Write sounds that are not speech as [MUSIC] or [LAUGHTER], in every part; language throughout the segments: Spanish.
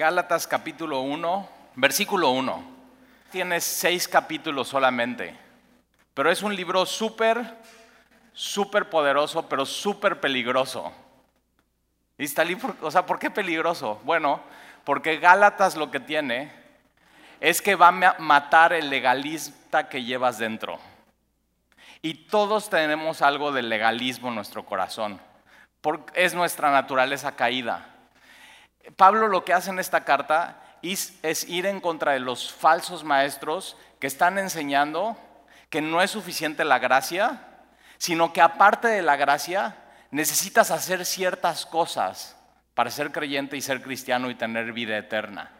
Gálatas capítulo 1, versículo 1. Tiene seis capítulos solamente, pero es un libro súper, súper poderoso, pero súper peligroso. Y está o sea, ¿por qué peligroso? Bueno, porque Gálatas lo que tiene es que va a matar el legalista que llevas dentro. Y todos tenemos algo de legalismo en nuestro corazón. Es nuestra naturaleza caída. Pablo lo que hace en esta carta es, ir en contra de los falsos maestros que están enseñando que no es suficiente la gracia, sino que aparte de la gracia necesitas hacer ciertas cosas para ser creyente y ser cristiano y tener vida eterna.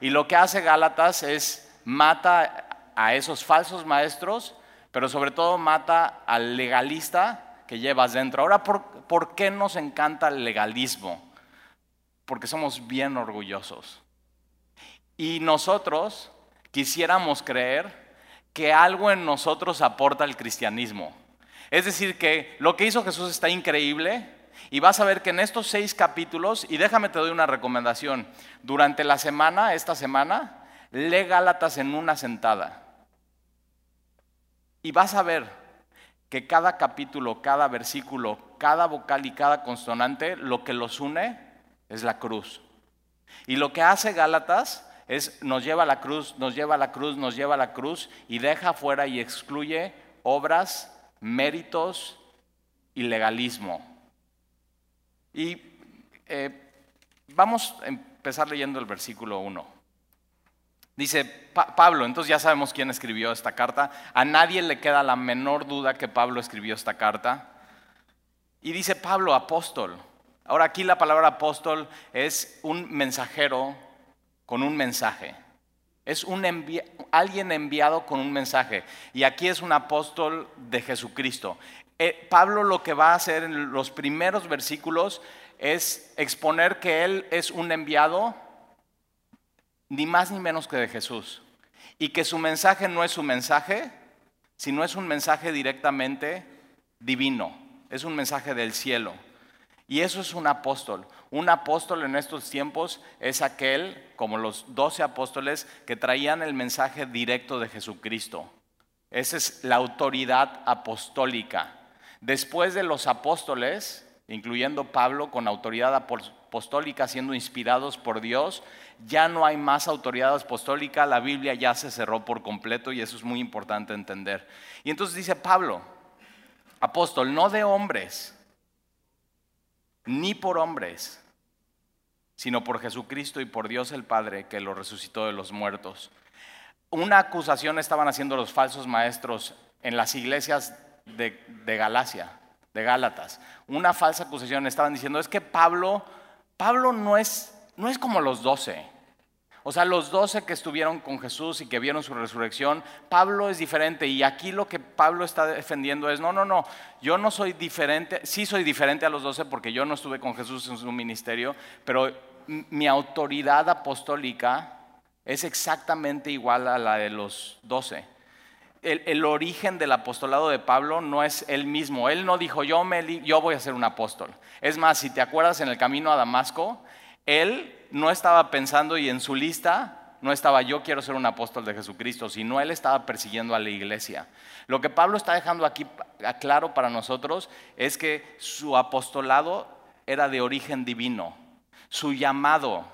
Y lo que hace Gálatas es mata a esos falsos maestros, pero sobre todo mata al legalista que llevas dentro. Ahora, ¿por qué nos encanta el legalismo? Porque somos bien orgullosos. Y nosotros quisiéramos creer que algo en nosotros aporta el cristianismo. Es decir, que lo que hizo Jesús está increíble y vas a ver que en estos seis capítulos, y déjame te doy una recomendación, durante la semana, esta semana, lee Gálatas en una sentada. Y vas a ver que cada capítulo, cada versículo, cada vocal y cada consonante, lo que los une es la cruz. Y lo que hace Gálatas es nos lleva a la cruz, nos lleva a la cruz, nos lleva a la cruz y deja fuera y excluye obras, méritos y legalismo. Y eh, vamos a empezar leyendo el versículo 1. Dice Pablo, entonces ya sabemos quién escribió esta carta. A nadie le queda la menor duda que Pablo escribió esta carta. Y dice Pablo, apóstol. Ahora aquí la palabra apóstol es un mensajero con un mensaje. Es un alguien enviado con un mensaje. Y aquí es un apóstol de Jesucristo. Eh, Pablo lo que va a hacer en los primeros versículos es exponer que él es un enviado ni más ni menos que de Jesús. Y que su mensaje no es su mensaje, sino es un mensaje directamente divino. Es un mensaje del cielo. Y eso es un apóstol. Un apóstol en estos tiempos es aquel, como los doce apóstoles, que traían el mensaje directo de Jesucristo. Esa es la autoridad apostólica. Después de los apóstoles, incluyendo Pablo con autoridad apostólica siendo inspirados por Dios, ya no hay más autoridad apostólica, la Biblia ya se cerró por completo y eso es muy importante entender. Y entonces dice Pablo, apóstol, no de hombres, ni por hombres, sino por Jesucristo y por Dios el Padre que lo resucitó de los muertos. Una acusación estaban haciendo los falsos maestros en las iglesias de, Galacia, de Gálatas. Una falsa acusación estaban diciendo, es que Pablo, Pablo no es, no es como los doce. O sea, los doce que estuvieron con Jesús y que vieron su resurrección, Pablo es diferente. Y aquí lo que Pablo está defendiendo es, no, no, no, yo no soy diferente, sí soy diferente a los doce porque yo no estuve con Jesús en su ministerio, pero mi autoridad apostólica es exactamente igual a la de los doce. El, origen del apostolado de Pablo no es él mismo. Él no dijo, yo, me, yo voy a ser un apóstol. Es más, si te acuerdas en el camino a Damasco, él no estaba pensando y en su lista no estaba yo quiero ser un apóstol de Jesucristo, sino él estaba persiguiendo a la iglesia. Lo que Pablo está dejando aquí claro para nosotros es que su apostolado era de origen divino. Su llamado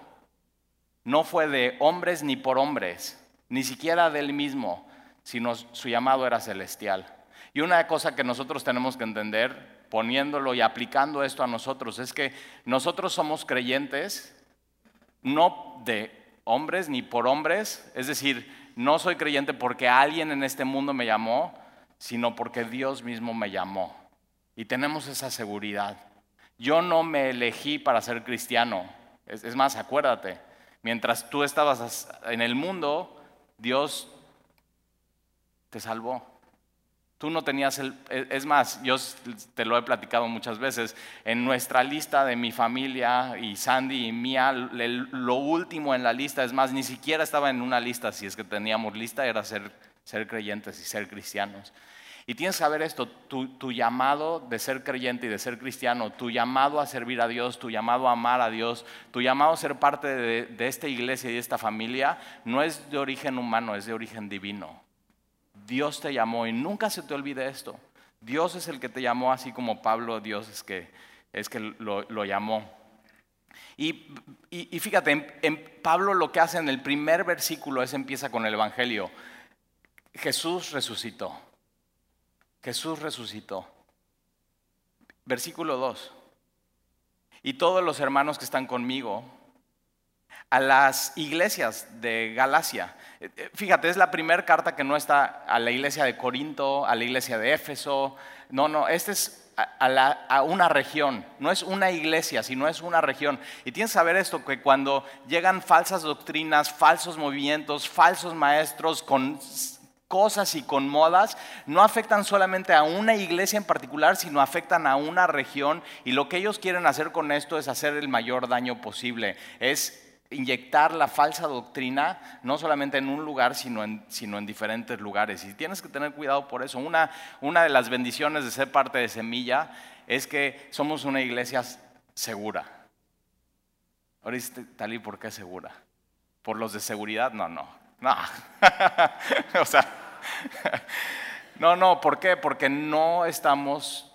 no fue de hombres ni por hombres, ni siquiera de él mismo, sino su llamado era celestial. Y una cosa que nosotros tenemos que entender, poniéndolo y aplicando esto a nosotros, es que nosotros somos creyentes no de hombres ni por hombres, es decir, no soy creyente porque alguien en este mundo me llamó, sino porque Dios mismo me llamó. Y tenemos esa seguridad. Yo no me elegí para ser cristiano. Es, más, acuérdate, mientras tú estabas en el mundo, Dios te salvó. Tú no tenías el... E, es más, yo te lo he platicado muchas veces, en nuestra lista de mi familia y Sandy y mía, lo último en la lista, es más, ni siquiera estaba en una lista, si es que teníamos lista, era ser, ser creyentes y ser cristianos. Y tienes que saber esto, tu, llamado de ser creyente y de ser cristiano, tu llamado a servir a Dios, tu llamado a amar a Dios, tu llamado a ser parte de, de esta iglesia y de esta familia, no es de origen humano, es de origen divino. Dios te llamó y nunca se te olvide esto. Dios es el que te llamó, así como Pablo, Dios es que, es que lo, llamó. Y, fíjate, en, Pablo lo que hace en el primer versículo es empieza con el Evangelio. Jesús resucitó. Jesús resucitó. Versículo 2. Y todos los hermanos que están conmigo, a las iglesias de Galacia. Eh, eh, fíjate, es la primera carta que no está a la iglesia de Corinto, a la iglesia de Éfeso. No, no, este es a, una región, no es una iglesia, sino es una región. Y tienes que saber esto, que cuando llegan falsas doctrinas, falsos movimientos, falsos maestros con cosas y con modas, no afectan solamente a una iglesia en particular, sino afectan a una región. Y lo que ellos quieren hacer con esto es hacer el mayor daño posible. Es inyectar la falsa doctrina, no solamente en un lugar, sino en, sino en diferentes lugares. Y tienes que tener cuidado por eso. Una, una de las bendiciones de ser parte de Semilla es que somos una iglesia segura. Ahora Talí, ¿por qué segura? ¿Por los de seguridad? No, no. No. [LAUGHS] o sea, [LAUGHS] no, no, ¿por qué? Porque no estamos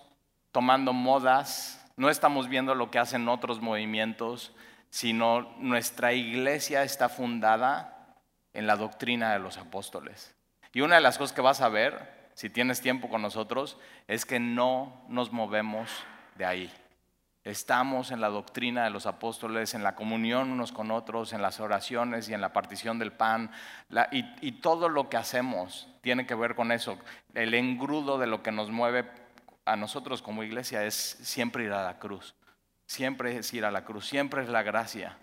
tomando modas, no estamos viendo lo que hacen otros movimientos, sino nuestra iglesia está fundada en la doctrina de los apóstoles. Y una de las cosas que vas a ver, si tienes tiempo con nosotros, es que no nos movemos de ahí. Estamos en la doctrina de los apóstoles, en la comunión unos con otros, en las oraciones y en la partición del pan. y, todo lo que hacemos tiene que ver con eso. El engrudo de lo que nos mueve a nosotros como iglesia es siempre ir a la cruz siempre es ir a la cruz, siempre es la gracia.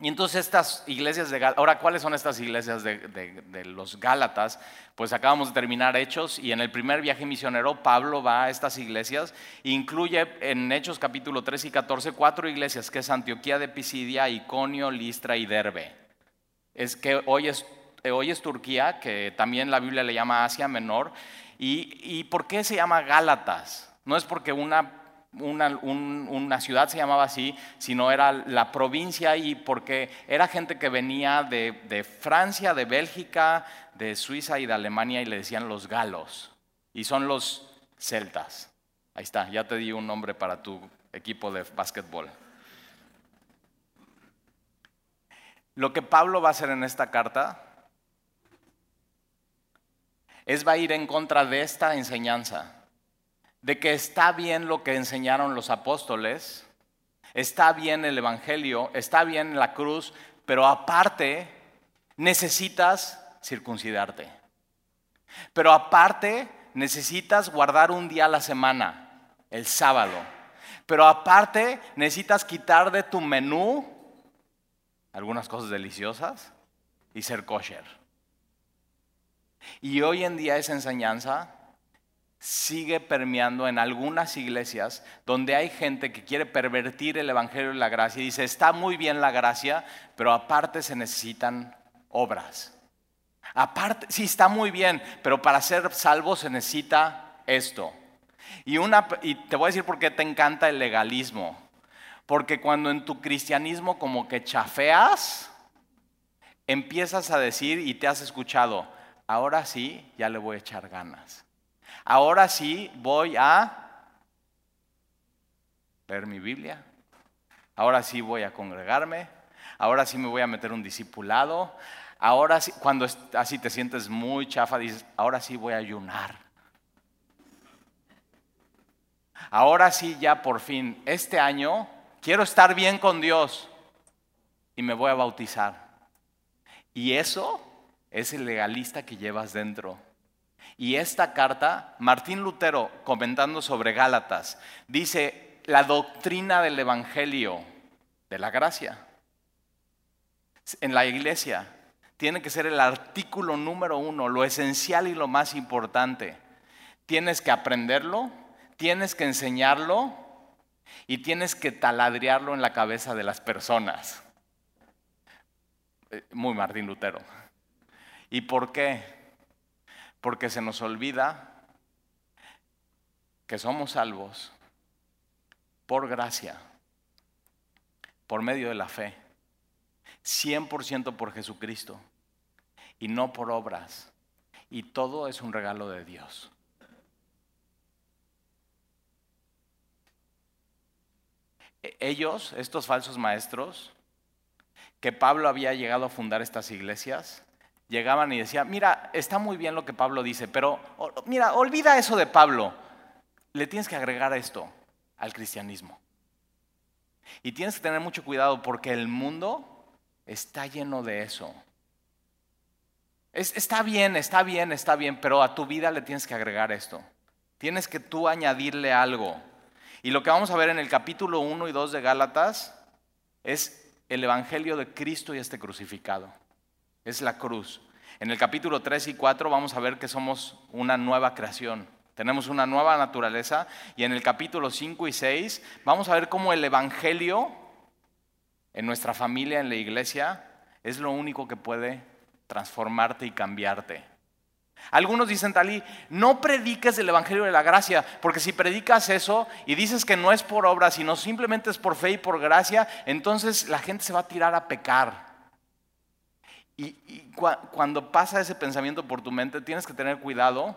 Y entonces estas iglesias de Gálatas, ahora, ¿cuáles son estas iglesias de, los Gálatas? Pues acabamos de terminar Hechos y en el primer viaje misionero Pablo va a estas iglesias, incluye en Hechos capítulo 3 y 14 cuatro iglesias, que es Antioquía de Pisidia, Iconio, Listra y Derbe. Es que hoy es, hoy es Turquía, que también la Biblia le llama Asia Menor. ¿Y, y por qué se llama Gálatas? No es porque una una, ciudad se llamaba así, sino era la provincia y porque era gente que venía de, Francia, de Bélgica, de Suiza y de Alemania y le decían los galos. Y son los celtas. Ahí está, ya te di un nombre para tu equipo de básquetbol. Lo que Pablo va a hacer en esta carta es va a ir en contra de esta enseñanza de que está bien lo que enseñaron los apóstoles, está bien el Evangelio, está bien la cruz, pero aparte necesitas circuncidarte. Pero aparte necesitas guardar un día a la semana, el sábado. Pero aparte necesitas quitar de tu menú algunas cosas deliciosas y ser kosher. Y hoy en día esa enseñanza sigue permeando en algunas iglesias donde hay gente que quiere pervertir el Evangelio y la gracia y dice, está muy bien la gracia, pero aparte se necesitan obras. Aparte, sí, está muy bien, pero para ser salvo se necesita esto. Y, una, y te voy a decir por qué te encanta el legalismo. Porque cuando en tu cristianismo como que chafeas, empiezas a decir y te has escuchado, ahora sí, ya le voy a echar ganas ahora sí voy a leer mi Biblia, ahora sí voy a congregarme, ahora sí me voy a meter un discipulado, ahora sí, cuando así te sientes muy chafa, dices, ahora sí voy a ayunar. Ahora sí, ya por fin, este año quiero estar bien con Dios y me voy a bautizar. Y eso es el legalista que llevas dentro. Y esta carta, Martín Lutero, comentando sobre Gálatas, dice la doctrina del Evangelio de la gracia. En la iglesia tiene que ser el artículo número uno, lo esencial y lo más importante. Tienes que aprenderlo, tienes que enseñarlo y tienes que taladrearlo en la cabeza de las personas. Eh, muy Martín Lutero. ¿Y por qué? Porque se nos olvida que somos salvos por gracia, por medio de la fe, 100% por Jesucristo y no por obras. Y todo es un regalo de Dios. E-, ellos, estos falsos maestros, que Pablo había llegado a fundar estas iglesias, llegaban y decían, mira, está muy bien lo que Pablo dice, pero mira, olvida eso de Pablo. Le tienes que agregar esto al cristianismo. Y tienes que tener mucho cuidado porque el mundo está lleno de eso. está bien, está bien, está bien, pero a tu vida le tienes que agregar esto. Tienes que tú añadirle algo. Y lo que vamos a ver en el capítulo 1 y 2 de Gálatas es el Evangelio de Cristo y este crucificado. Es la cruz. En el capítulo 3 y 4 vamos a ver que somos una nueva creación. Tenemos una nueva naturaleza. Y en el capítulo 5 y 6 vamos a ver cómo el Evangelio en nuestra familia, en la iglesia, es lo único que puede transformarte y cambiarte. Algunos dicen, Talí, no prediques el Evangelio de la Gracia, porque si predicas eso y dices que no es por obra, sino simplemente es por fe y por gracia, entonces la gente se va a tirar a pecar. Y, cuando pasa ese pensamiento por tu mente, tienes que tener cuidado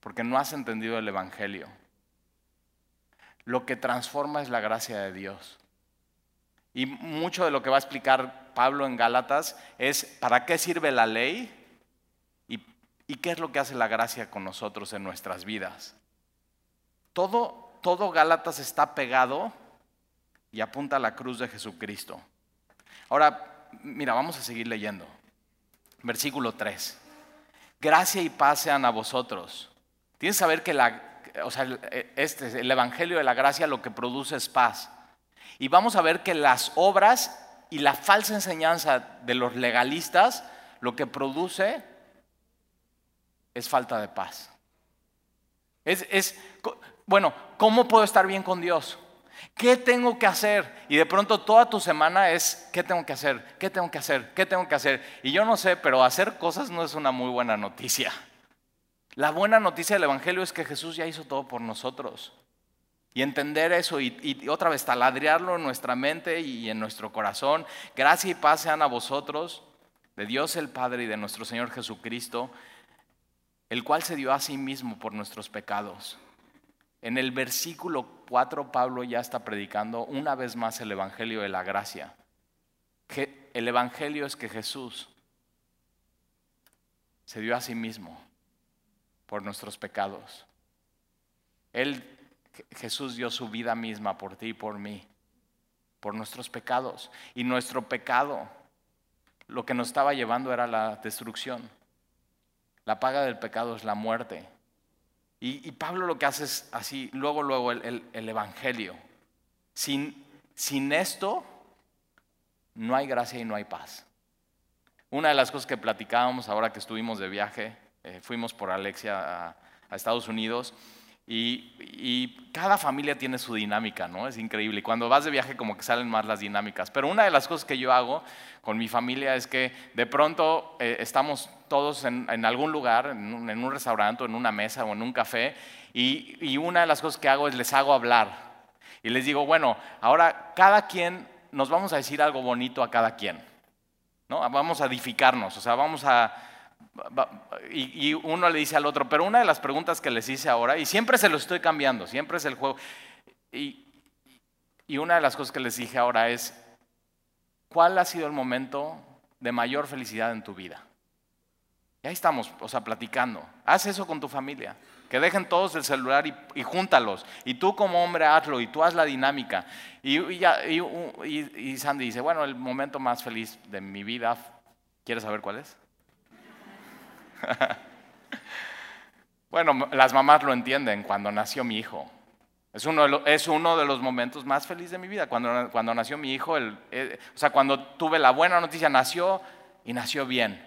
porque no has entendido el Evangelio. Lo que transforma es la gracia de Dios. Y mucho de lo que va a explicar Pablo en Gálatas es para qué sirve la ley ¿Y qué es lo que hace la gracia con nosotros en nuestras vidas? Todo, todo Gálatas está pegado y apunta a la cruz de Jesucristo. Ahora, mira, vamos a seguir leyendo. Versículo 3. Gracia y paz sean a vosotros. Tienes que saber que la, o sea, este, el Evangelio de la gracia lo que produce es paz. Y vamos a ver que las obras y la falsa enseñanza de los legalistas lo que produce es falta de paz. Es, bueno, ¿cómo puedo estar bien con Dios? ¿Qué tengo que hacer? Y de pronto toda tu semana es, ¿qué tengo que hacer? ¿Qué tengo que hacer? ¿Qué tengo que hacer? Y yo no sé, pero hacer cosas no es una muy buena noticia. La buena noticia del Evangelio es que Jesús ya hizo todo por nosotros. Y entender eso y, otra vez taladriarlo en nuestra mente y en nuestro corazón. Gracia y paz sean a vosotros, de Dios el Padre y de nuestro Señor Jesucristo, el cual se dio a sí mismo por nuestros pecados. En el versículo 4 Pablo ya está predicando una vez más el Evangelio de la gracia. El Evangelio es que Jesús se dio a sí mismo por nuestros pecados. Él, Jesús dio su vida misma por ti y por mí, por nuestros pecados. Y nuestro pecado, lo que nos estaba llevando era la destrucción. La paga del pecado es la muerte. Y, Pablo lo que hace es así, luego, luego el, Evangelio. Sin, sin, esto no hay gracia y no hay paz. Una de las cosas que platicábamos ahora que estuvimos de viaje, eh, fuimos por Alexia a Estados Unidos y, cada familia tiene su dinámica, ¿no? Es increíble. Y cuando vas de viaje como que salen más las dinámicas. Pero una de las cosas que yo hago con mi familia es que de pronto eh, estamos todos en, algún lugar, en un, restaurante, en una mesa o en un café, y, y una de las cosas que hago es les hago hablar. Y les digo, bueno, ahora cada quien, nos vamos a decir algo bonito a cada quien. ¿no? Vamos a edificarnos, o sea, vamos a y, uno le dice al otro, pero una de las preguntas que les hice ahora, y siempre se lo estoy cambiando, siempre es el juego, y, una de las cosas que les dije ahora es, ¿cuál ha sido el momento de mayor felicidad en tu vida? Y ahí estamos, o sea, platicando. Haz eso con tu familia. Que dejen todos el celular y, júntalos. Y tú como hombre hazlo y tú haz la dinámica. Y, y, Sandy dice, bueno, el momento más feliz de mi vida, ¿quieres saber cuál es? [LAUGHS] bueno, las mamás lo entienden cuando nació mi hijo. Es uno, de los, es uno de los momentos más felices de mi vida. Cuando, cuando nació mi hijo, el, eh, o sea, cuando tuve la buena noticia, nació y nació bien.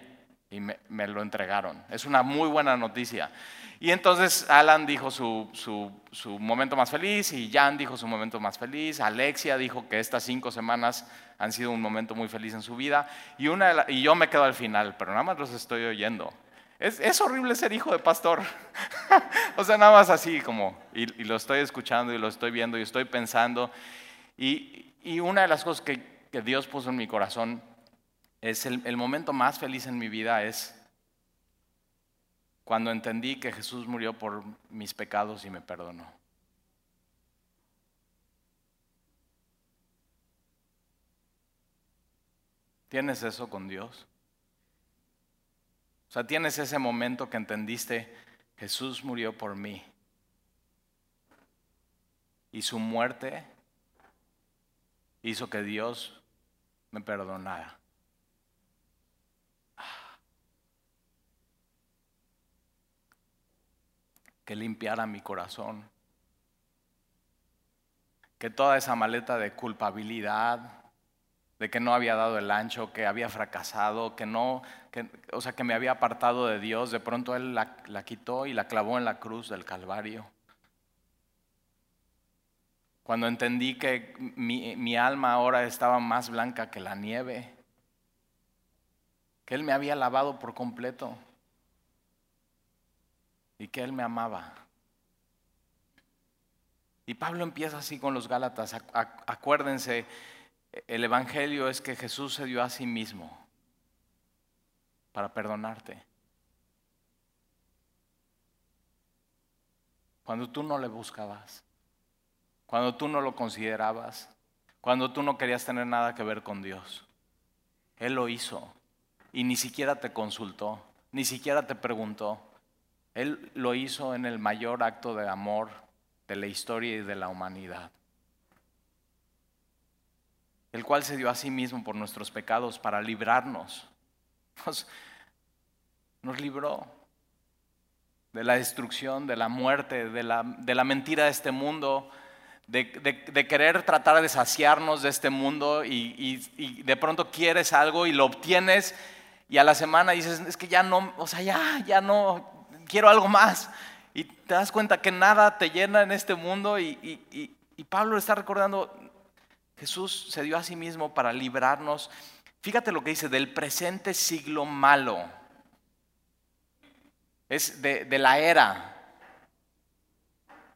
Y me, lo entregaron. Es una muy buena noticia. Y entonces Alan dijo su, su, su, momento más feliz y Jan dijo su momento más feliz. Alexia dijo que estas cinco semanas han sido un momento muy feliz en su vida. Y, una y yo me quedo al final, pero nada más los estoy oyendo. Es, horrible ser hijo de pastor. [LAUGHS] o sea, nada más así como, y, lo estoy escuchando y lo estoy viendo y estoy pensando. Y, una de las cosas que, Dios puso en mi corazón es el, el momento más feliz en mi vida es cuando entendí que Jesús murió por mis pecados y me perdonó. ¿Tienes eso con Dios? O sea, tienes ese momento que entendiste, Jesús murió por mí. Y su muerte hizo que Dios me perdonara. Que limpiara mi corazón. Que toda esa maleta de culpabilidad, de que no había dado el ancho, que había fracasado, que no, o sea, que me había apartado de Dios, de pronto Él la, quitó y la clavó en la cruz del Calvario. Cuando entendí que mi, mi alma ahora estaba más blanca que la nieve, que Él me había lavado por completo y que Él me amaba. Y Pablo empieza así con los Gálatas. Acuérdense el Evangelio es que Jesús se dio a sí mismo para perdonarte. Cuando tú no le buscabas, cuando tú no lo considerabas, cuando tú no querías tener nada que ver con Dios. Él lo hizo y ni siquiera te consultó, ni siquiera te preguntó. Él lo hizo en el mayor acto de amor de la historia y de la humanidad el cual se dio a sí mismo por nuestros pecados para librarnos. Nos, libró de la destrucción, de la muerte, de la, de la mentira de este mundo, de, querer tratar de saciarnos de este mundo y, y, de pronto quieres algo y lo obtienes y a la semana dices, es que ya no, o sea, ya, ya no, quiero algo más. Y te das cuenta que nada te llena en este mundo y, y Pablo está recordando, Jesús se dio a sí mismo para librarnos, fíjate lo que dice, del presente siglo malo. Es de, la era,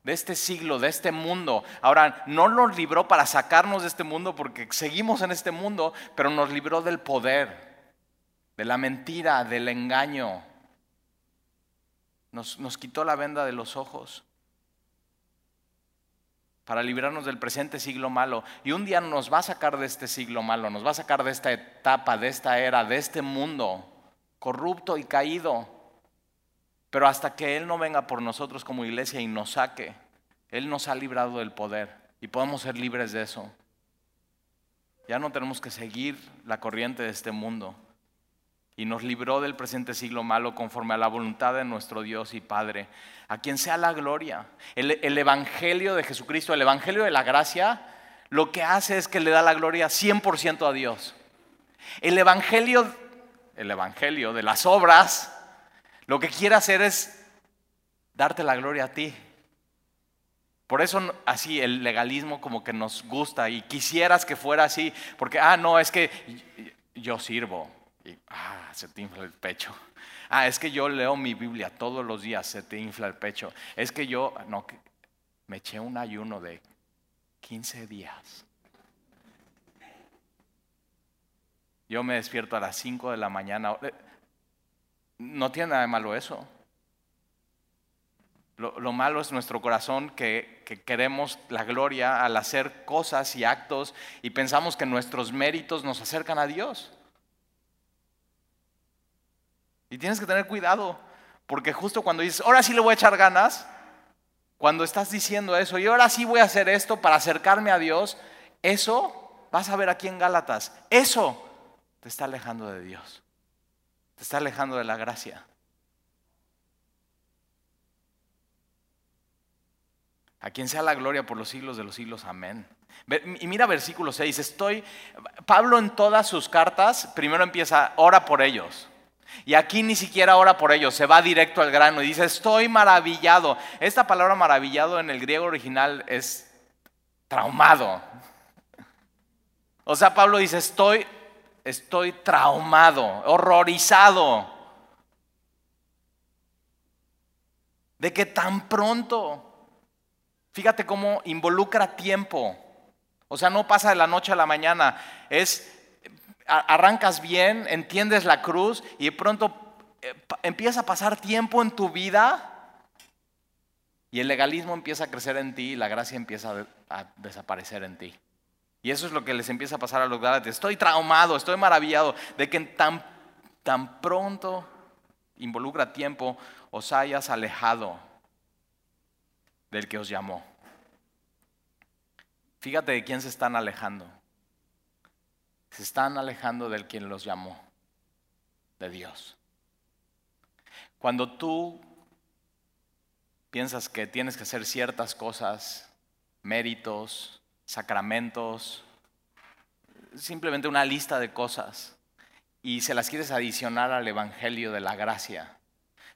de este siglo, de este mundo. Ahora, no nos libró para sacarnos de este mundo porque seguimos en este mundo, pero nos libró del poder, de la mentira, del engaño. Nos, nos quitó la venda de los ojos para librarnos del presente siglo malo. Y un día nos va a sacar de este siglo malo, nos va a sacar de esta etapa, de esta era, de este mundo corrupto y caído. Pero hasta que Él no venga por nosotros como iglesia y nos saque, Él nos ha librado del poder y podemos ser libres de eso. Ya no tenemos que seguir la corriente de este mundo y nos libró del presente siglo malo conforme a la voluntad de nuestro Dios y Padre, a quien sea la gloria. El, Evangelio de Jesucristo, el Evangelio de la gracia, lo que hace es que le da la gloria 100% a Dios. El Evangelio, el Evangelio de las obras, lo que quiere hacer es darte la gloria a ti. Por eso así el legalismo como que nos gusta y quisieras que fuera así, porque, ah, no, es que yo sirvo, y ah, se te infla el pecho. Ah, es que yo leo mi Biblia todos los días, se te infla el pecho. Es que yo, no, me eché un ayuno de 15 días. Yo me despierto a las 5 de la mañana. Eh, no tiene nada de malo eso. Lo, malo es nuestro corazón que, que, queremos la gloria al hacer cosas y actos y pensamos que nuestros méritos nos acercan a Dios. Y tienes que tener cuidado, porque justo cuando dices, ahora sí le voy a echar ganas, cuando estás diciendo eso, y ahora sí voy a hacer esto para acercarme a Dios, eso, vas a ver aquí en Gálatas, eso te está alejando de Dios, te está alejando de la gracia. A quien sea la gloria por los siglos de los siglos, amén. Y mira versículo 6, estoy, Pablo en todas sus cartas, primero empieza, ora por ellos. Y aquí ni siquiera ora por ellos, se va directo al grano y dice, estoy maravillado. Esta palabra maravillado en el griego original es traumado. O sea, Pablo dice, estoy, estoy traumado, horrorizado. De que tan pronto, fíjate cómo involucra tiempo. O sea, no pasa de la noche a la mañana. Es, arrancas bien, entiendes la cruz y de pronto eh, empieza a pasar tiempo en tu vida y el legalismo empieza a crecer en ti y la gracia empieza a desaparecer en ti. Y eso es lo que les empieza a pasar a los gálatas. Estoy traumado, estoy maravillado de que tan, tan pronto involucra tiempo os hayas alejado del que os llamó. Fíjate de quién se están alejando. Se están alejando del quien los llamó, de Dios. Cuando tú piensas que tienes que hacer ciertas cosas, méritos, sacramentos, simplemente una lista de cosas y se las quieres adicionar al Evangelio de la gracia,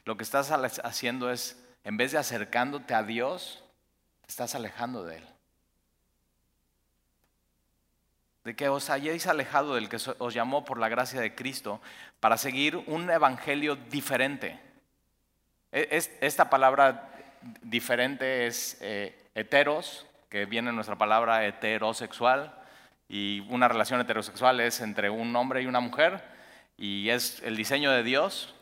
lo que estás haciendo es, en vez de acercándote a Dios, te estás alejando de Él. De que os hayáis alejado del que os llamó por la gracia de Cristo para seguir un Evangelio diferente. E-, esta palabra diferente es eh, heteros, que viene nuestra palabra heterosexual, y una relación heterosexual es entre un hombre y una mujer, y es el diseño de Dios,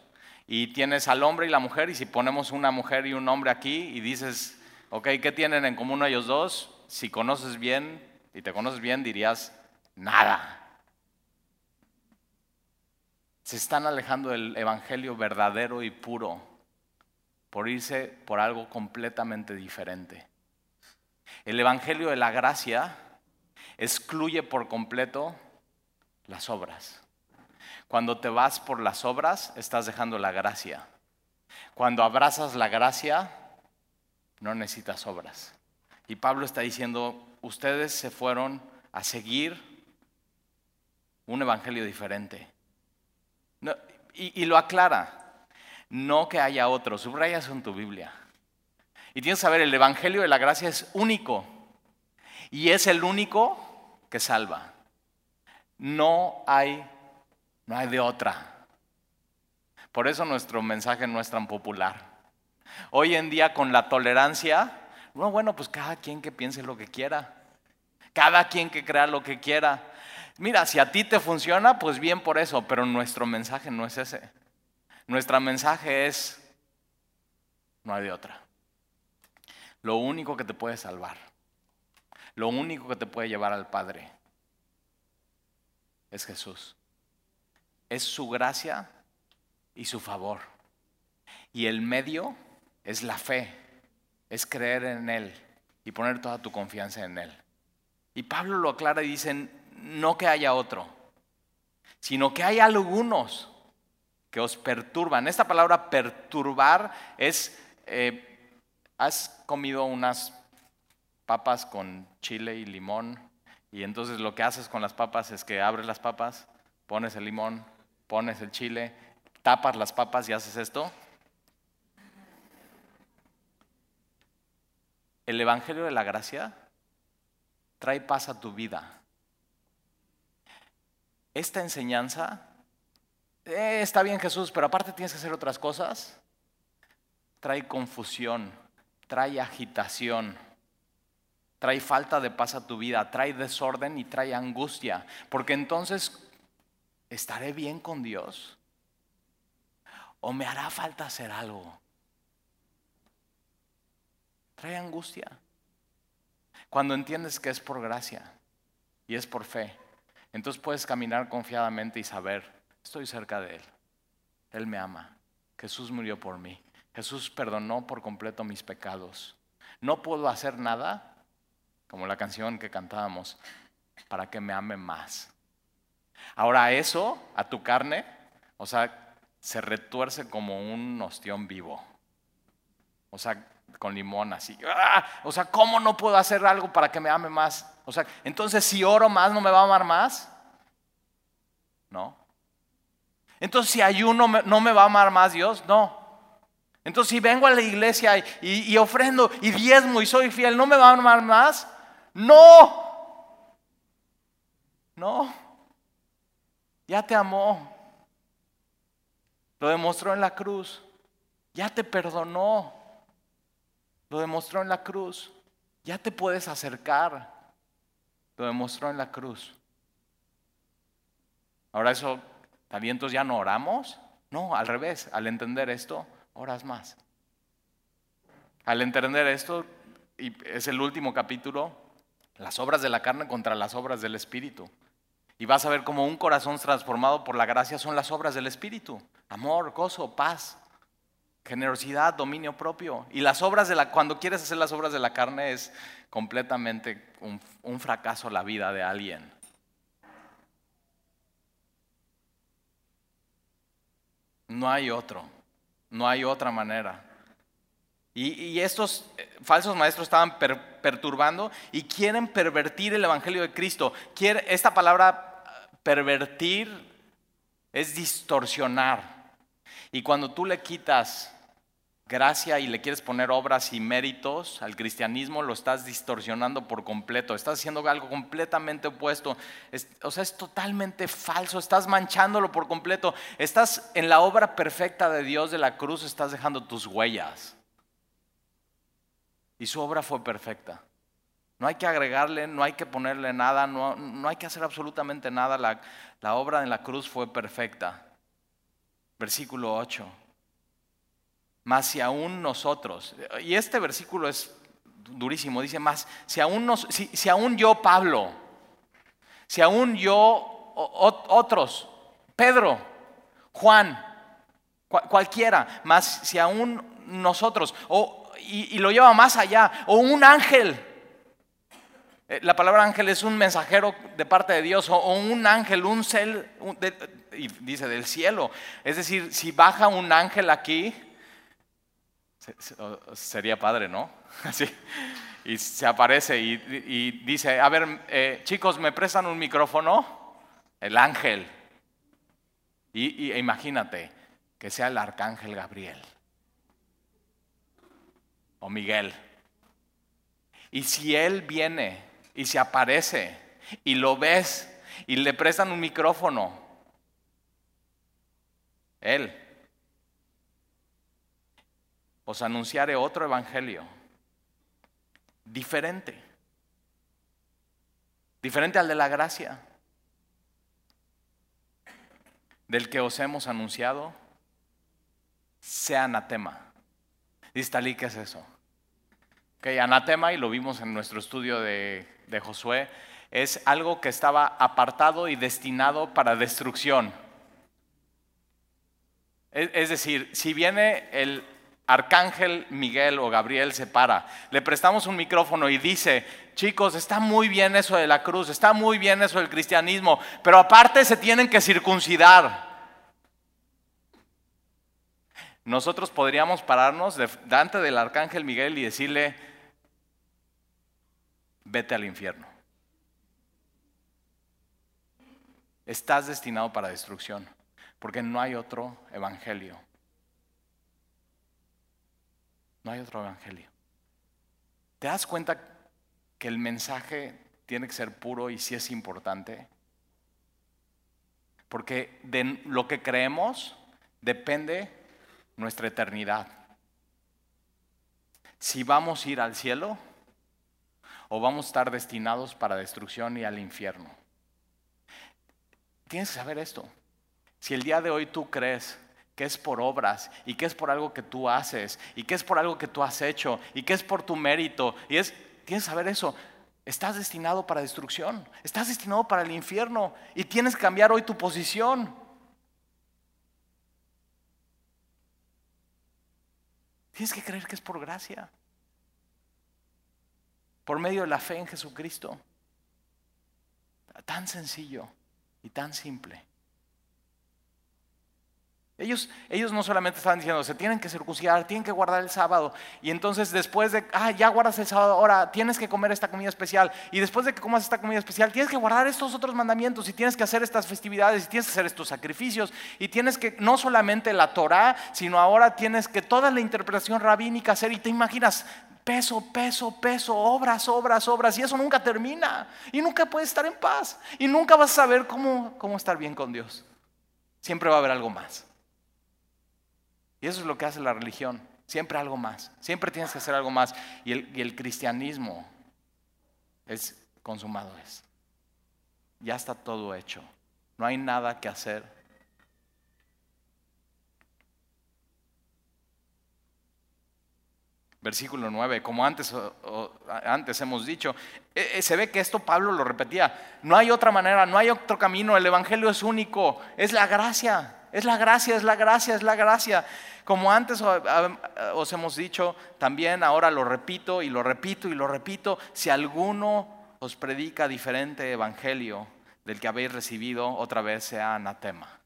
y tienes al hombre y la mujer, y si ponemos una mujer y un hombre aquí, y dices, ok, ¿qué tienen en común ellos dos? Si conoces bien, y te conoces bien, dirías, nada. Se están alejando del evangelio verdadero y puro por irse por algo completamente diferente. El Evangelio de la Gracia excluye por completo las obras. Cuando te vas por las obras, estás dejando la gracia. Cuando abrazas la gracia, no necesitas obras. Y Pablo está diciendo, ustedes se fueron a seguir un evangelio diferente. y, lo aclara, no que haya otro, subrayas en tu Biblia. Y tienes que saber, el Evangelio de la Gracia es único. Y es el único que salva. No hay, no hay de otra. Por eso nuestro mensaje no es tan popular. Hoy en día con la tolerancia, no, bueno, pues cada quien que piense lo que quiera. Cada quien que crea lo que quiera. Mira, si a ti te funciona, pues bien por eso, pero nuestro mensaje no es ese. Nuestro mensaje es, no hay de otra. Lo único que te puede salvar, lo único que te puede llevar al Padre es Jesús. Es su gracia y su favor. Y el medio es la fe, es creer en Él y poner toda tu confianza en Él. Y Pablo lo aclara y dice, no que haya otro, sino que hay algunos que os perturban. Esta palabra perturbar es eh, ¿Has comido unas papas con chile y limón? Y entonces lo que haces con las papas es que abres las papas, pones el limón, pones el chile, tapas las papas y haces esto. El Evangelio de la Gracia trae paz a tu vida. Esta enseñanza, eh, está bien Jesús, pero aparte tienes que hacer otras cosas, trae confusión trae agitación, trae falta de paz a tu vida, trae desorden y trae angustia, porque entonces estaré bien con Dios o me hará falta hacer algo. Trae angustia. Cuando entiendes que es por gracia y es por fe, entonces puedes caminar confiadamente y saber, estoy cerca de Él. Él me ama. Jesús murió por mí. Jesús perdonó por completo mis pecados. No puedo hacer nada, como la canción que cantábamos, para que me ame más. Ahora eso, a tu carne, o sea, se retuerce como un ostión vivo. O sea, con limón así. ¡Ah! O sea, ¿cómo no puedo hacer algo para que me ame más? O sea, entonces si oro más, ¿no me va a amar más? No. Entonces si ayuno, ¿no me va a amar más Dios? No. Entonces, si vengo a la iglesia y, ofrendo y diezmo y soy fiel, ¿no me va a amar más? No. No. Ya te amó. Lo demostró en la cruz. Ya te perdonó. Lo demostró en la cruz. Ya te puedes acercar. Lo demostró en la cruz. Ahora eso, ¿también entonces ya no oramos? No, al revés, al entender esto, oras más. Al entender esto, y es el último capítulo, las obras de la carne contra las obras del Espíritu. Y vas a ver cómo un corazón transformado por la gracia son las obras del Espíritu. Amor, gozo, paz, generosidad, dominio propio. Y las obras de la, cuando quieres hacer las obras de la carne es completamente un, fracaso la vida de alguien. No hay otro, no hay otra manera. Y, estos eh, falsos maestros estaban perturbando y quieren pervertir el Evangelio de Cristo. Quiere, esta palabra pervertir es distorsionar. Y cuando tú le quitas gracia y le quieres poner obras y méritos al cristianismo, lo estás distorsionando por completo. Estás haciendo algo completamente opuesto. o sea, es totalmente falso. Estás manchándolo por completo. Estás en la obra perfecta de Dios de la cruz, estás dejando tus huellas. Y su obra fue perfecta. No hay que agregarle, no hay que ponerle nada, no, no hay que hacer absolutamente nada. La, la obra en la cruz fue perfecta. Versículo 8 más si aún nosotros, y este versículo es durísimo, dice más, si aún, nos, si, aún yo, Pablo, si aún yo, otros, Pedro, Juan, cualquiera, más si aún nosotros, o, y, lo lleva más allá, o un ángel, eh, la palabra ángel es un mensajero de parte de Dios, o, un ángel, un cel, y dice del cielo. Es decir, si baja un ángel aquí, Sería padre, ¿no? [LAUGHS] Así. Y se aparece y, dice, a ver, eh, chicos, ¿me prestan un micrófono? El ángel. Y, y imagínate que sea el arcángel Gabriel o Miguel. Y si él viene y se aparece y lo ves y le prestan un micrófono, él os anunciaré otro evangelio diferente, diferente al de la gracia, del que os hemos anunciado, sea anatema. Dice Talí, ¿qué es eso? Que anatema, y lo vimos en nuestro estudio de, de Josué, es algo que estaba apartado y destinado para destrucción. Es decir, si viene el Arcángel Miguel o Gabriel se para, le prestamos un micrófono y dice, chicos, está muy bien eso de la cruz, está muy bien eso del cristianismo, pero aparte se tienen que circuncidar. Nosotros podríamos pararnos delante del Arcángel Miguel y decirle, vete al infierno. Estás destinado para destrucción, porque no hay otro evangelio. No hay otro evangelio. ¿Te das cuenta que el mensaje tiene que ser puro y si es importante? Porque de lo que creemos depende nuestra eternidad. Si vamos a ir al cielo o vamos a estar destinados para destrucción y al infierno. Tienes que saber esto. Si el día de hoy tú crees que es por obras y que es por algo que tú haces y que es por algo que tú has hecho y que es por tu mérito. Y es, tienes que saber eso. Estás destinado para destrucción, estás destinado para el infierno y tienes que cambiar hoy tu posición. Tienes que creer que es por gracia, por medio de la fe en Jesucristo. Tan sencillo y tan simple. Ellos, ellos no solamente estaban diciendo, se tienen que circuncidar, tienen que guardar el sábado. Y entonces después de, ah, ya guardas el sábado, ahora tienes que comer esta comida especial. Y después de que comas esta comida especial, tienes que guardar estos otros mandamientos y tienes que hacer estas festividades y tienes que hacer estos sacrificios. Y tienes que, no solamente la Torah, sino ahora tienes que toda la interpretación rabínica hacer. Y te imaginas, peso, peso, peso, obras, obras, obras. Y eso nunca termina. Y nunca puedes estar en paz. Y nunca vas a saber cómo, cómo estar bien con Dios. Siempre va a haber algo más. Y eso es lo que hace la religión. Siempre algo más. Siempre tienes que hacer algo más. Y el, cristianismo es consumado es. Ya está todo hecho. No hay nada que hacer. Versículo 9, como antes, antes hemos dicho, eh, eh, se ve que esto Pablo lo repetía. No hay otra manera, no hay otro camino, el Evangelio es único, es la gracia, es la gracia, es la gracia, es la gracia. Como antes os hemos dicho, también ahora lo repito y lo repito y lo repito, si alguno os predica diferente evangelio del que habéis recibido, otra vez sea anatema.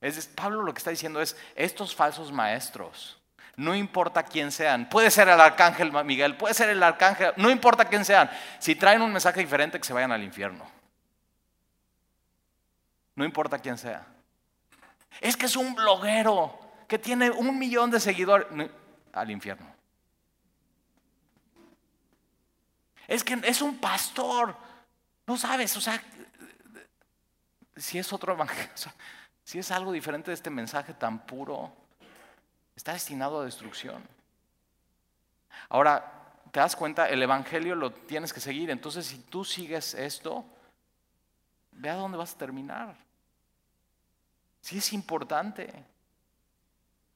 Es, Pablo lo que está diciendo es, estos falsos maestros, no importa quién sean, puede ser el arcángel Miguel, puede ser el arcángel, no importa quién sean, si traen un mensaje diferente que se vayan al infierno. No importa quién sea. Es que es un bloguero que tiene un millón de seguidores al infierno. Es que es un pastor. No sabes, o sea, si es otro evangelio, [LAUGHS] si es algo diferente de este mensaje tan puro, está destinado a destrucción. Ahora, te das cuenta, el evangelio lo tienes que seguir. Entonces, si tú sigues esto, ve a dónde vas a terminar. Si es importante.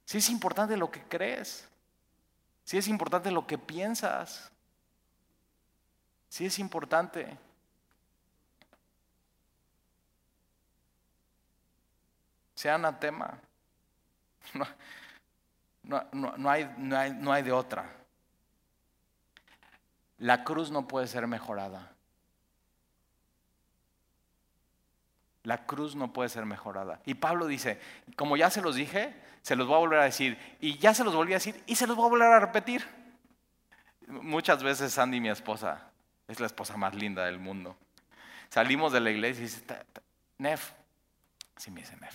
Si es importante lo que crees. Si es importante lo que piensas. Si es importante. Sea anatema. [LAUGHS] No, no, hay, no, hay, no hay de otra. La cruz no puede ser mejorada. La cruz no puede ser mejorada. Y Pablo dice, como ya se los dije, se los voy a volver a decir. Y ya se los volví a decir y se los voy a volver a repetir. Muchas veces Sandy, mi esposa, es la esposa más linda del mundo. Salimos de la iglesia y dice, Nef, así me dice Nef,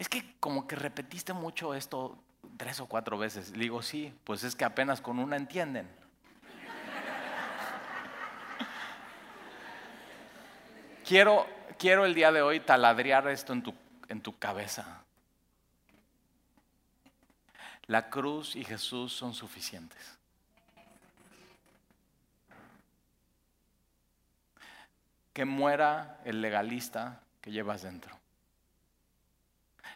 es que como que repetiste mucho esto tres o cuatro veces. Le digo, sí, pues es que apenas con una entienden. [LAUGHS] quiero, quiero el día de hoy taladrear esto en tu, en tu cabeza. La cruz y Jesús son suficientes. Que muera el legalista que llevas dentro.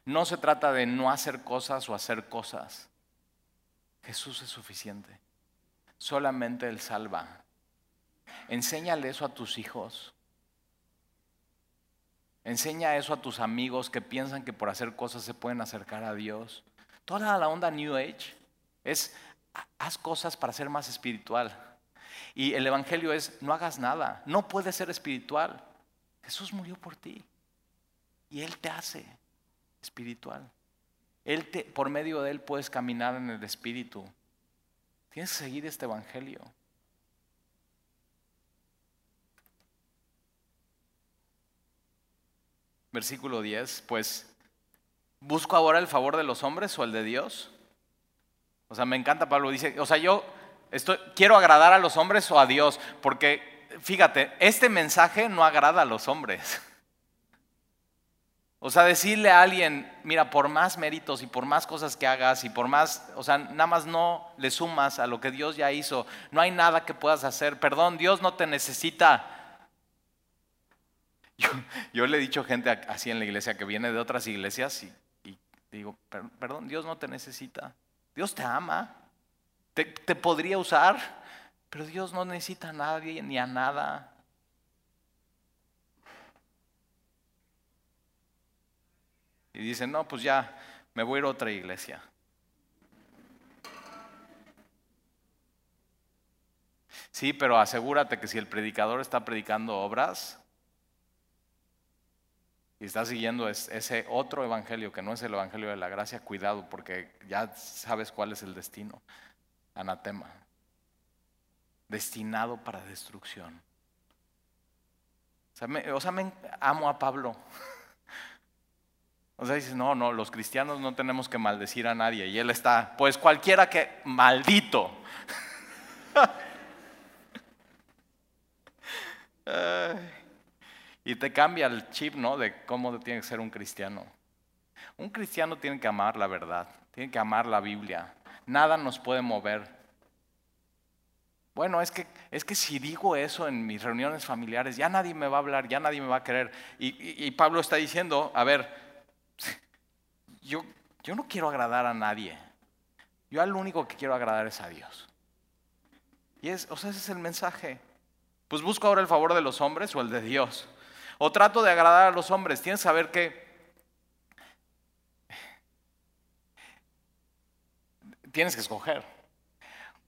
No se trata de no hacer cosas o hacer cosas. Jesús es suficiente. Solamente Él salva. Enséñale eso a tus hijos. Enseña eso a tus amigos que piensan que por hacer cosas se pueden acercar a Dios. Toda la onda New Age es haz cosas para ser más espiritual. Y el Evangelio es no hagas nada, no puedes ser espiritual. Jesús murió por ti y Él te hace espiritual. Él te, por medio de Él puedes caminar en el Espíritu. Tienes que seguir este Evangelio. Versículo 10, pues, ¿busco ahora el favor de los hombres o el de Dios? O sea, me encanta Pablo, dice, o sea, yo estoy, quiero agradar a los hombres o a Dios, porque fíjate, este mensaje no agrada a los hombres. [LAUGHS] O sea, decirle a alguien, mira, por más méritos y por más cosas que hagas y por más, o sea, nada más no le sumas a lo que Dios ya hizo, no hay nada que puedas hacer. Perdón, Dios no te necesita. [LAUGHS] Yo, le he dicho gente así en la iglesia que viene de otras iglesias y, digo, perdón, Dios no te necesita. Dios te ama, te podría usar, pero Dios no necesita a nadie ni a nada. Y dicen, no, pues ya, me voy a ir a otra iglesia. Sí, pero asegúrate que si el predicador está predicando obras, y está siguiendo ese otro evangelio que no es el evangelio de la gracia, cuidado porque ya sabes cuál es el destino. Anatema. Destinado para destrucción. O sea, me, o sea, me amo a Pablo. O sea, dices, no, no, los cristianos no tenemos que maldecir a nadie. Y él está, pues cualquiera que, maldito. [LAUGHS] Y te cambia el chip, ¿no? De cómo tiene que ser un cristiano. Un cristiano tiene que amar la verdad, tiene que amar la Biblia. Nada nos puede mover. Bueno, es que, es que si digo eso en mis reuniones familiares, ya nadie me va a hablar, ya nadie me va a querer. Y, Pablo está diciendo, a ver, [LAUGHS] yo, yo no quiero agradar a nadie. Yo al único que quiero agradar es a Dios. Y es, o sea, ese es el mensaje. Pues busco ahora el favor de los hombres o el de Dios. O trato de agradar a los hombres. Tienes que saber que tienes que escoger.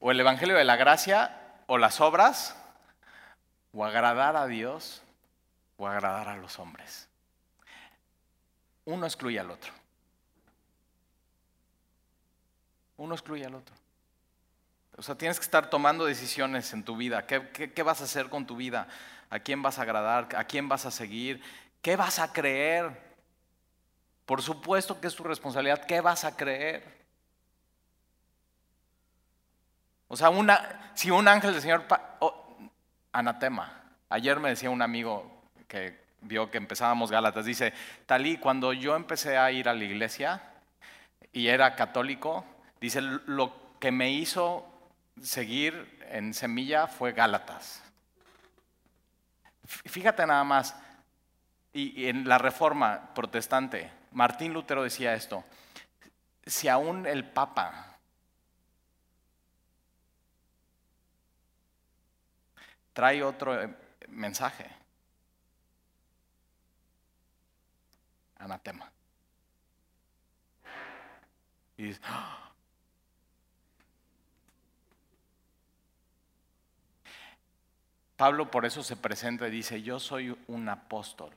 O el Evangelio de la Gracia o las obras, o agradar a Dios o agradar a los hombres. Uno excluye al otro. Uno excluye al otro. O sea, tienes que estar tomando decisiones en tu vida. ¿Qué, vas a hacer con tu vida? ¿A quién vas a agradar? ¿A quién vas a seguir? ¿Qué vas a creer? Por supuesto que es tu responsabilidad. ¿Qué vas a creer? O sea, una, si un ángel del Señor, anatema. Ayer me decía un amigo que vio que empezábamos Gálatas, dice, Talí, cuando yo empecé a ir a la iglesia y era católico, dice, lo que me hizo seguir en semilla fue Gálatas. Fíjate nada más, y en la reforma protestante, Martín Lutero decía esto, si aún el Papa trae otro eh, mensaje. Anatema. Y ¡ah! Pablo por eso se presenta y dice, yo soy un apóstol,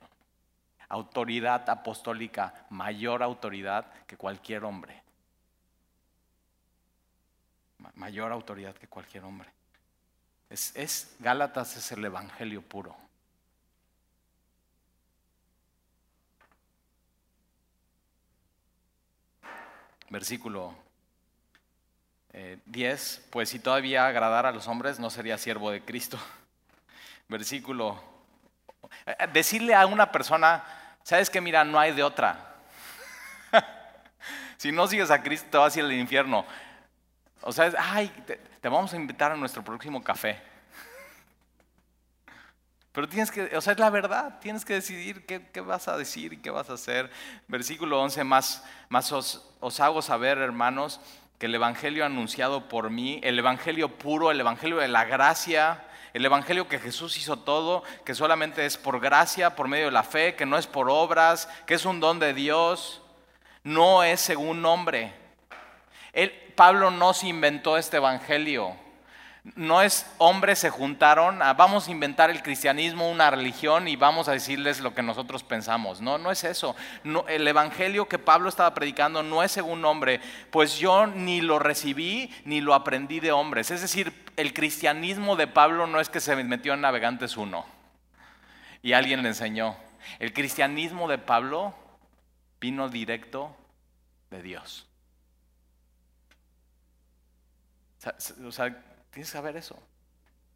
autoridad apostólica, mayor autoridad que cualquier hombre. Mayor autoridad que cualquier hombre. Es, Gálatas es el Evangelio puro. Versículo 10, eh, pues si todavía agradara a los hombres no sería siervo de Cristo. [LAUGHS] Versículo, eh, decirle a una persona, sabes que mira, no hay de otra. [LAUGHS] si no sigues a Cristo te vas a ir al infierno. O sea, ay, te, vamos a invitar a nuestro próximo café. Pero tienes que, o sea, es la verdad, tienes que decidir qué, vas a decir y qué vas a hacer. Versículo 11, más, más os, os, hago saber, hermanos, que el Evangelio anunciado por mí, el Evangelio puro, el Evangelio de la gracia, el Evangelio que Jesús hizo todo, que solamente es por gracia, por medio de la fe, que no es por obras, que es un don de Dios, no es según nombre. El, Pablo no se inventó este evangelio. No es hombres se juntaron, a, vamos a inventar el cristianismo, una religión y vamos a decirles lo que nosotros pensamos. No, no es eso. El evangelio que Pablo estaba predicando no es según hombre, pues yo ni lo recibí ni lo aprendí de hombres. Es decir, el cristianismo de Pablo no es que se metió en Navegantes 1 y alguien le enseñó. El cristianismo de Pablo vino directo de Dios. O sea, tienes que saber eso.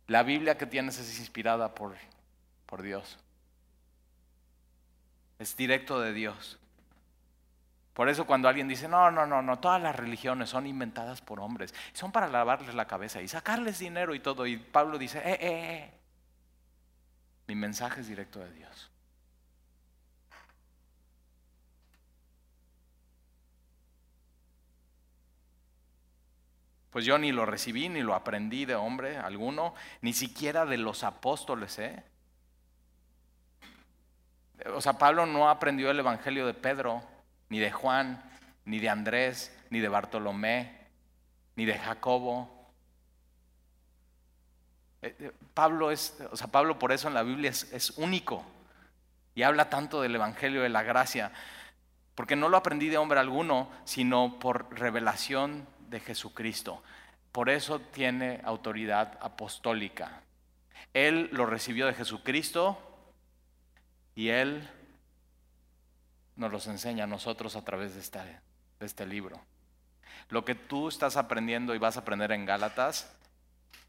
La Biblia que tienes es inspirada por, por Dios. Es directo de Dios. Por eso cuando alguien dice, no, no, no, no, todas las religiones son inventadas por hombres, son para lavarles la cabeza y sacarles dinero y todo. Y Pablo dice, eh, eh, eh. Mi mensaje es directo de Dios. Pues yo ni lo recibí, ni lo aprendí de hombre alguno, ni siquiera de los apóstoles. ¿eh? O sea, Pablo no aprendió el Evangelio de Pedro, ni de Juan, ni de Andrés, ni de Bartolomé, ni de Jacobo. Eh, eh, Pablo es, o sea, Pablo por eso en la Biblia es, es único y habla tanto del Evangelio de la gracia, porque no lo aprendí de hombre alguno, sino por revelación de Jesucristo. Por eso tiene autoridad apostólica. Él lo recibió de Jesucristo y Él nos los enseña a nosotros a través de este, de este libro. Lo que tú estás aprendiendo y vas a aprender en Gálatas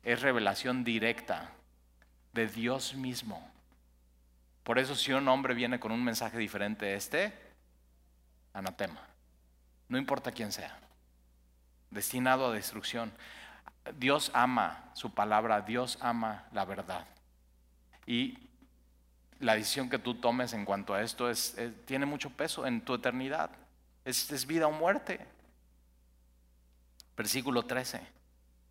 es revelación directa de Dios mismo. Por eso si un hombre viene con un mensaje diferente a este, anatema. No importa quién sea, destinado a destrucción. Dios ama su palabra, Dios ama la verdad. Y la decisión que tú tomes en cuanto a esto es, tiene mucho peso en tu eternidad. Es, es vida o muerte. Versículo 13.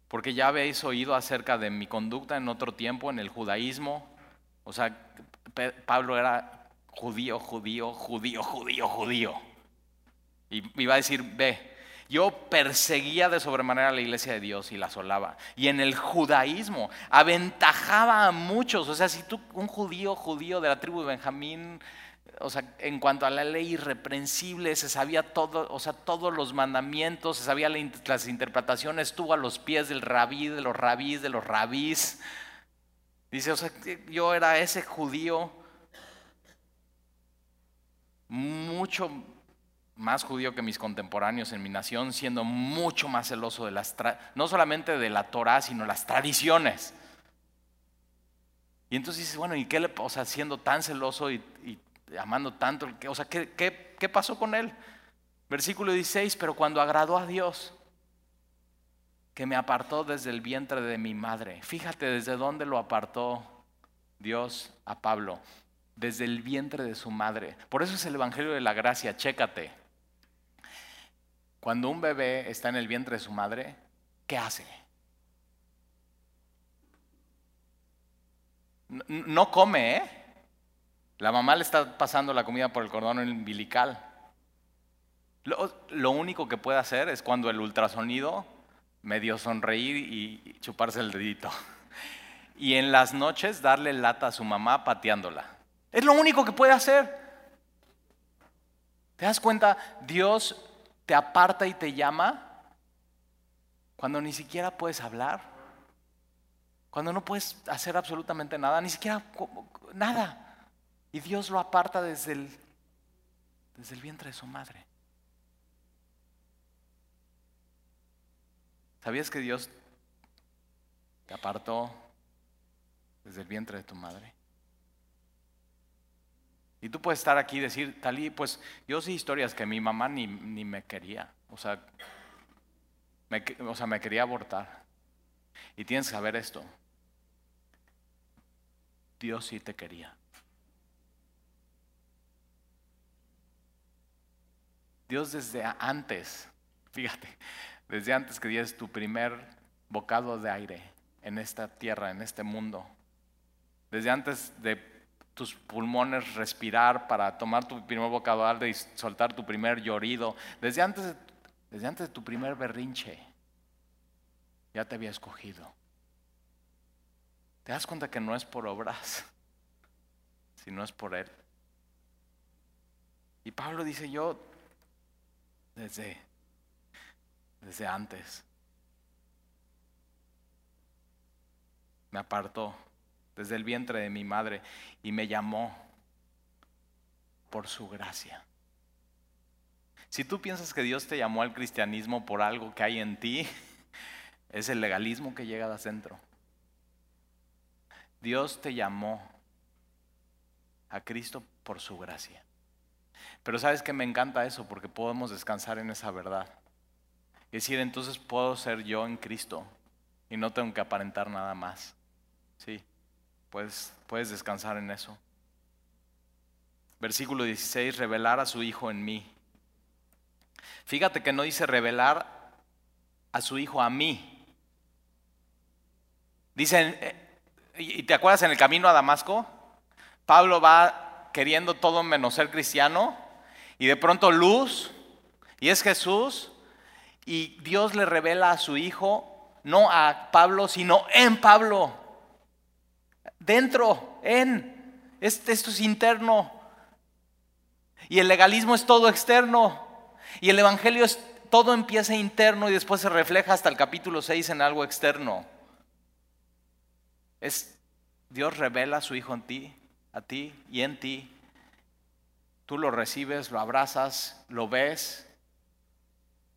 Porque ya habéis oído acerca de mi conducta en otro tiempo, en el judaísmo. O sea, Pablo era judío, judío, judío, judío, judío. Y iba a decir, ve, yo perseguía de sobremanera a la iglesia de Dios y la asolaba. Y en el judaísmo aventajaba a muchos. O sea, si tú, un judío, judío de la tribu de Benjamín, o sea, en cuanto a la ley irreprensible, se sabía todo, o sea, todos los mandamientos, se sabía las interpretaciones, estuvo a los pies del rabí, de los rabís, de los rabís. Dice, o sea, yo era ese judío mucho más judío que mis contemporáneos en mi nación, siendo mucho más celoso de las, no solamente de la Torah, sino las tradiciones. Y entonces dices, bueno, ¿y qué le pasa siendo tan celoso y, amando tanto? O sea, ¿qué, ¿qué, qué pasó con él? Versículo 16, pero cuando agradó a Dios, que me apartó desde el vientre de mi madre. Fíjate desde dónde lo apartó Dios a Pablo, desde el vientre de su madre. Por eso es el Evangelio de la Gracia, chécate. Cuando un bebé está en el vientre de su madre, ¿qué hace? No come, ¿eh? La mamá le está pasando la comida por el cordón umbilical. Lo, único que puede hacer es cuando el ultrasonido medio sonreír y chuparse el dedito. Y en las noches darle lata a su mamá pateándola. Es lo único que puede hacer. ¿Te das cuenta? Dios te aparta y te llama cuando ni siquiera puedes hablar, cuando no puedes hacer absolutamente nada, ni siquiera nada. Y Dios lo aparta desde el, desde el vientre de su madre. ¿Sabías que Dios te apartó desde el vientre de tu madre? Y tú puedes estar aquí y decir, Talí, pues yo sé historias que mi mamá ni, me quería. O sea, me, o sea, me quería abortar. Y tienes que saber esto. Dios sí te quería. Dios desde antes, fíjate, desde antes que dies tu primer bocado de aire en esta tierra, en este mundo, desde antes de tus pulmones respirar para tomar tu primer bocado y soltar tu primer llorido. Desde antes, de, desde antes de tu primer berrinche, ya te había escogido. Te das cuenta que no es por obras, [LAUGHS] sino es por Él. Y Pablo dice, yo desde, desde antes me apartó desde el vientre de mi madre y me llamó por su gracia. Si tú piensas que Dios te llamó al cristianismo por algo que hay en ti, [LAUGHS] es el legalismo que llega de adentro. Dios te llamó a Cristo por su gracia. Pero sabes que me encanta eso porque podemos descansar en esa verdad. Es decir, entonces puedo ser yo en Cristo y no tengo que aparentar nada más. Sí. Puedes, puedes descansar en eso. Versículo 16, revelar a su Hijo en mí. Fíjate que no dice revelar a su Hijo a mí. Dicen, eh, ¿y te acuerdas en el camino a Damasco? Pablo va queriendo todo menos ser cristiano y de pronto luz, y es Jesús, y Dios le revela a su Hijo, no a Pablo, sino en Pablo dentro, en. Esto es interno. Y el legalismo es todo externo. Y el Evangelio es todo empieza interno y después se refleja hasta el capítulo 6 en algo externo. Es Dios revela a su Hijo en ti, a ti y en ti. Tú lo recibes, lo abrazas, lo ves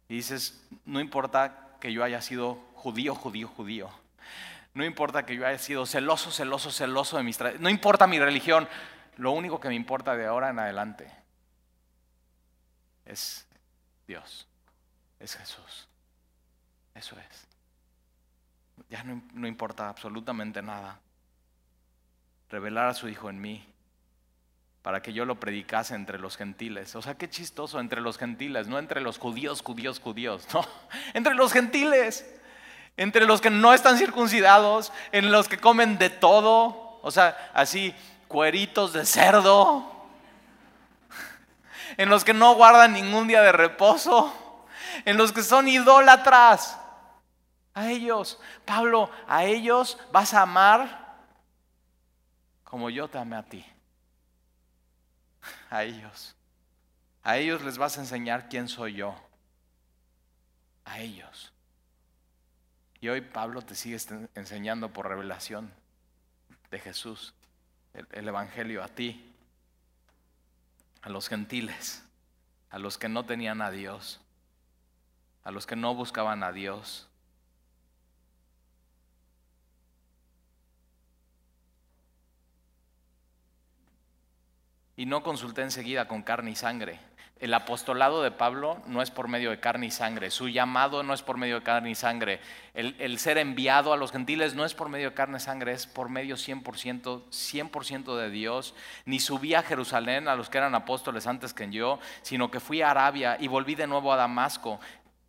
y dices, no importa que yo haya sido judío, judío, judío. No importa que yo haya sido celoso, celoso, celoso de mis. No importa mi religión. Lo único que me importa de ahora en adelante es es Dios, es Jesús. Eso es. Ya no, no importa absolutamente nada. Revelar a su Hijo en mí para que yo lo predicase entre los gentiles. O sea, qué chistoso, entre los gentiles, no entre los judíos, judíos, judíos, [LAUGHS] no, entre los gentiles, entre los que no están circuncidados, en los que comen de todo, o sea, así, cueritos de cerdo, [LAUGHS] en los que no guardan ningún día de reposo, en los que son idólatras. A ellos, Pablo, a ellos vas a amar como yo te amé a ti. [LAUGHS] A ellos. A ellos les vas a enseñar quién soy yo. A ellos. Y hoy Pablo te sigue enseñando por revelación de Jesús, el, el Evangelio a ti, a los gentiles, a los que no tenían a Dios, a los que no buscaban a Dios. Y no consulté enseguida con carne y sangre. El apostolado de Pablo no es por medio de carne y sangre. Su llamado no es por medio de carne y sangre. El, ser enviado a los gentiles no es por medio de carne y sangre, es por medio 100%, 100% de Dios. Ni subí a Jerusalén a los que eran apóstoles antes que yo, sino que fui a Arabia y volví de nuevo a Damasco,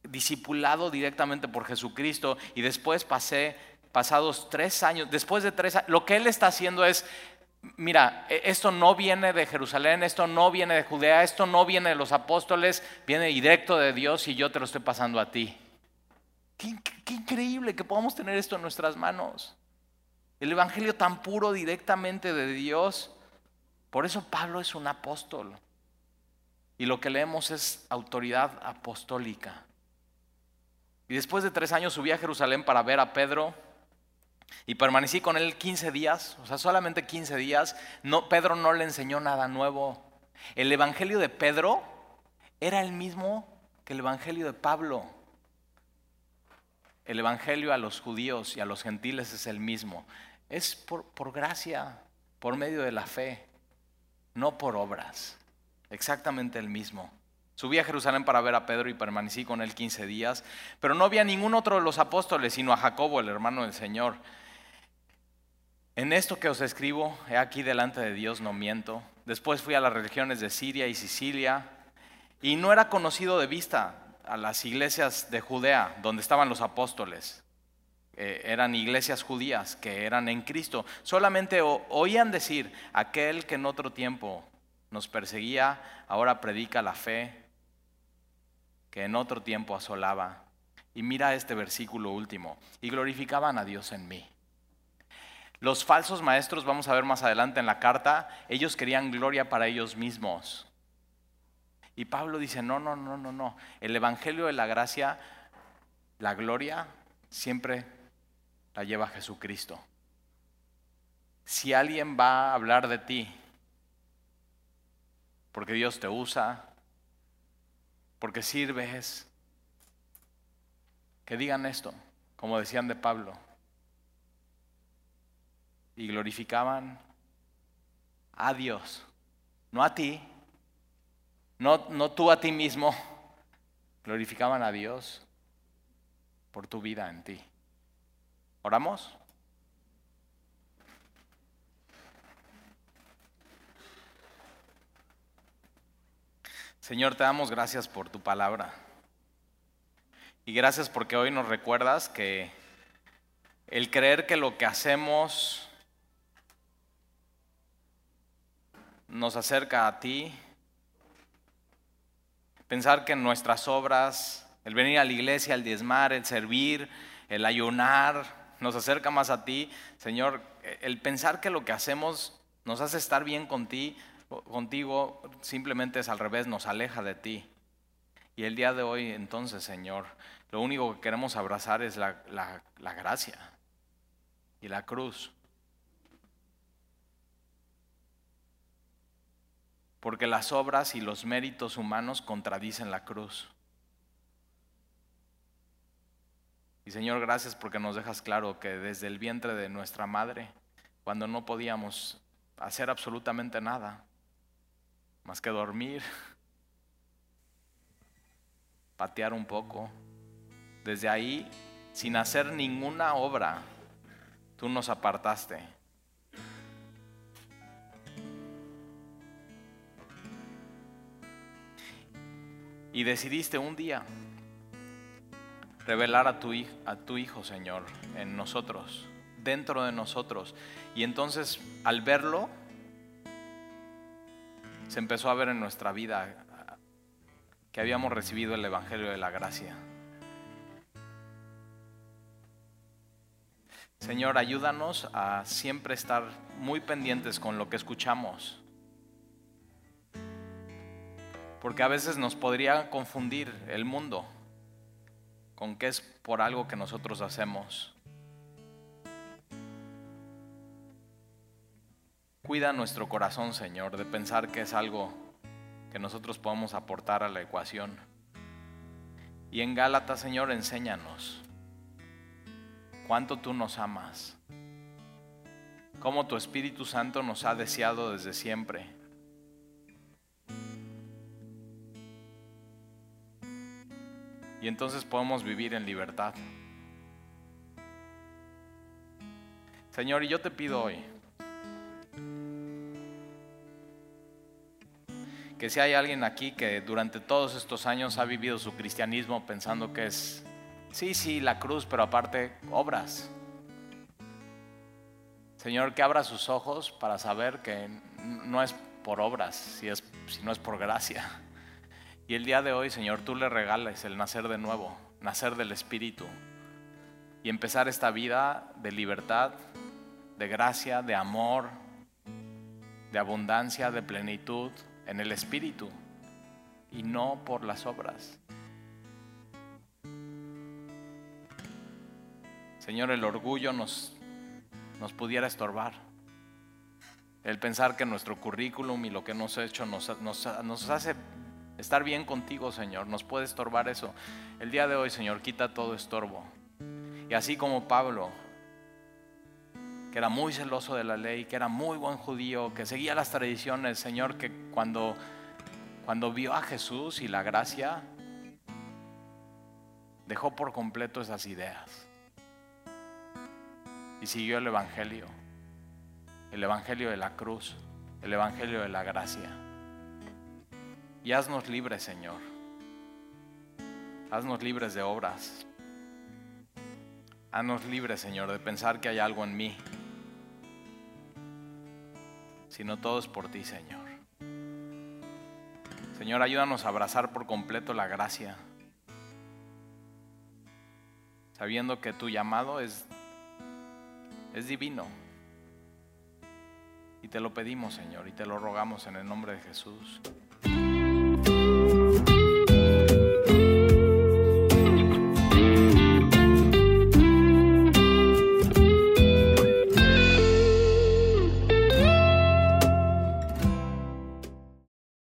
discipulado directamente por Jesucristo. Y después pasé, pasados tres años, después de tres años, lo que él está haciendo es mira, e, esto no viene de Jerusalén, esto no viene de Judea, esto no viene de los apóstoles, viene directo de Dios y yo te lo estoy pasando a ti. Qué, increíble que podamos tener esto en nuestras manos. El Evangelio tan puro directamente de Dios. Por eso Pablo es un apóstol. Y lo que leemos es autoridad apostólica. Y después de tres años subí a Jerusalén para ver a Pedro y permanecí con él 15 días, o sea, solamente 15 días. No, Pedro no le enseñó nada nuevo. El evangelio de Pedro era el mismo que el evangelio de Pablo. El evangelio a los judíos y a los gentiles es el mismo. Es por, por gracia, por medio de la fe, no por obras. Exactamente el mismo. Subí a Jerusalén para ver a Pedro y permanecí con él 15 días, pero no había ningún otro de los apóstoles, sino a Jacobo, el hermano del Señor. En esto que os escribo, he aquí delante de Dios no miento. Después fui a las religiones de Siria y Sicilia y no era conocido de vista a las iglesias de Judea, donde estaban los apóstoles. Eh, eran iglesias judías que eran en Cristo. Solamente oían decir, aquel que en otro tiempo nos perseguía, ahora predica la fe que en otro tiempo asolaba. Y mira este versículo último, y glorificaban a Dios en mí. Los falsos maestros, vamos a ver más adelante en la carta, ellos querían gloria para ellos mismos. Y Pablo dice, no, no, no, no, no. El Evangelio de la Gracia, la gloria, siempre la lleva Jesucristo. Si alguien va a hablar de ti, porque Dios te usa, porque sirves, que digan esto, como decían de Pablo, y glorificaban a Dios, no a ti, no, no tú a ti mismo, glorificaban a Dios por tu vida en ti. ¿Oramos? Señor, te damos gracias por tu palabra. Y gracias porque hoy nos recuerdas que el creer que lo que hacemos nos acerca a ti. Pensar que nuestras obras, el venir a la iglesia, el diezmar, el servir, el ayunar, nos acerca más a ti. Señor, el pensar que lo que hacemos nos hace estar bien contigo, simplemente es al revés, nos aleja de ti. Y el día de hoy, entonces, Señor, lo único que queremos abrazar es la, la gracia y la cruz. porque las obras y los méritos humanos contradicen la cruz. Y Señor, gracias porque nos dejas claro que desde el vientre de nuestra madre, cuando no podíamos hacer absolutamente nada, más que dormir, patear un poco. Desde ahí, sin hacer ninguna obra, tú nos apartaste. Y decidiste un día revelar a tu, a tu Hijo, Señor, en nosotros, dentro de nosotros. Y entonces, al verlo, se empezó a ver en nuestra vida que habíamos recibido el Evangelio de la Gracia. Señor, ayúdanos a siempre estar muy pendientes con lo que escuchamos. Porque a veces nos podría confundir el mundo con que es por algo que nosotros hacemos. Cuida nuestro corazón, Señor, de pensar que es algo que nosotros podemos aportar a la ecuación. Y en Gálatas, Señor, enséñanos cuánto tú nos amas, cómo tu Espíritu Santo nos ha deseado desde siempre. Y entonces podemos vivir en libertad. Señor, y yo te pido hoy que si hay alguien aquí que durante todos estos años ha vivido su cristianismo pensando que es, sí, sí, la cruz, pero aparte obras. Señor, que abra sus ojos para saber que no es por obras, si, es, si no es por gracia. Y el día de hoy, Señor, tú le regales el nacer de nuevo, nacer del Espíritu y empezar esta vida de libertad, de gracia, de amor, de abundancia, de plenitud en el Espíritu y no por las obras. Señor, el orgullo nos, nos pudiera estorbar. El pensar que nuestro currículum y lo que hemos hecho nos, nos hace estar bien contigo, Señor. Nos puede estorbar eso. El día de hoy, Señor, quita todo estorbo. Y así como Pablo que era muy celoso de la ley, que era muy buen judío, que seguía las tradiciones, Señor, que cuando, cuando vio a Jesús y la gracia, dejó por completo esas ideas y siguió el Evangelio, el Evangelio de la cruz, el Evangelio de la gracia. Y haznos libres, Señor. Haznos libres de obras. Haznos libres, Señor, de pensar que hay algo en mí sino todo es por ti, Señor. Señor, ayúdanos a abrazar por completo la gracia, sabiendo que tu llamado es, es divino. Y te lo pedimos, Señor, y te lo rogamos en el nombre de Jesús.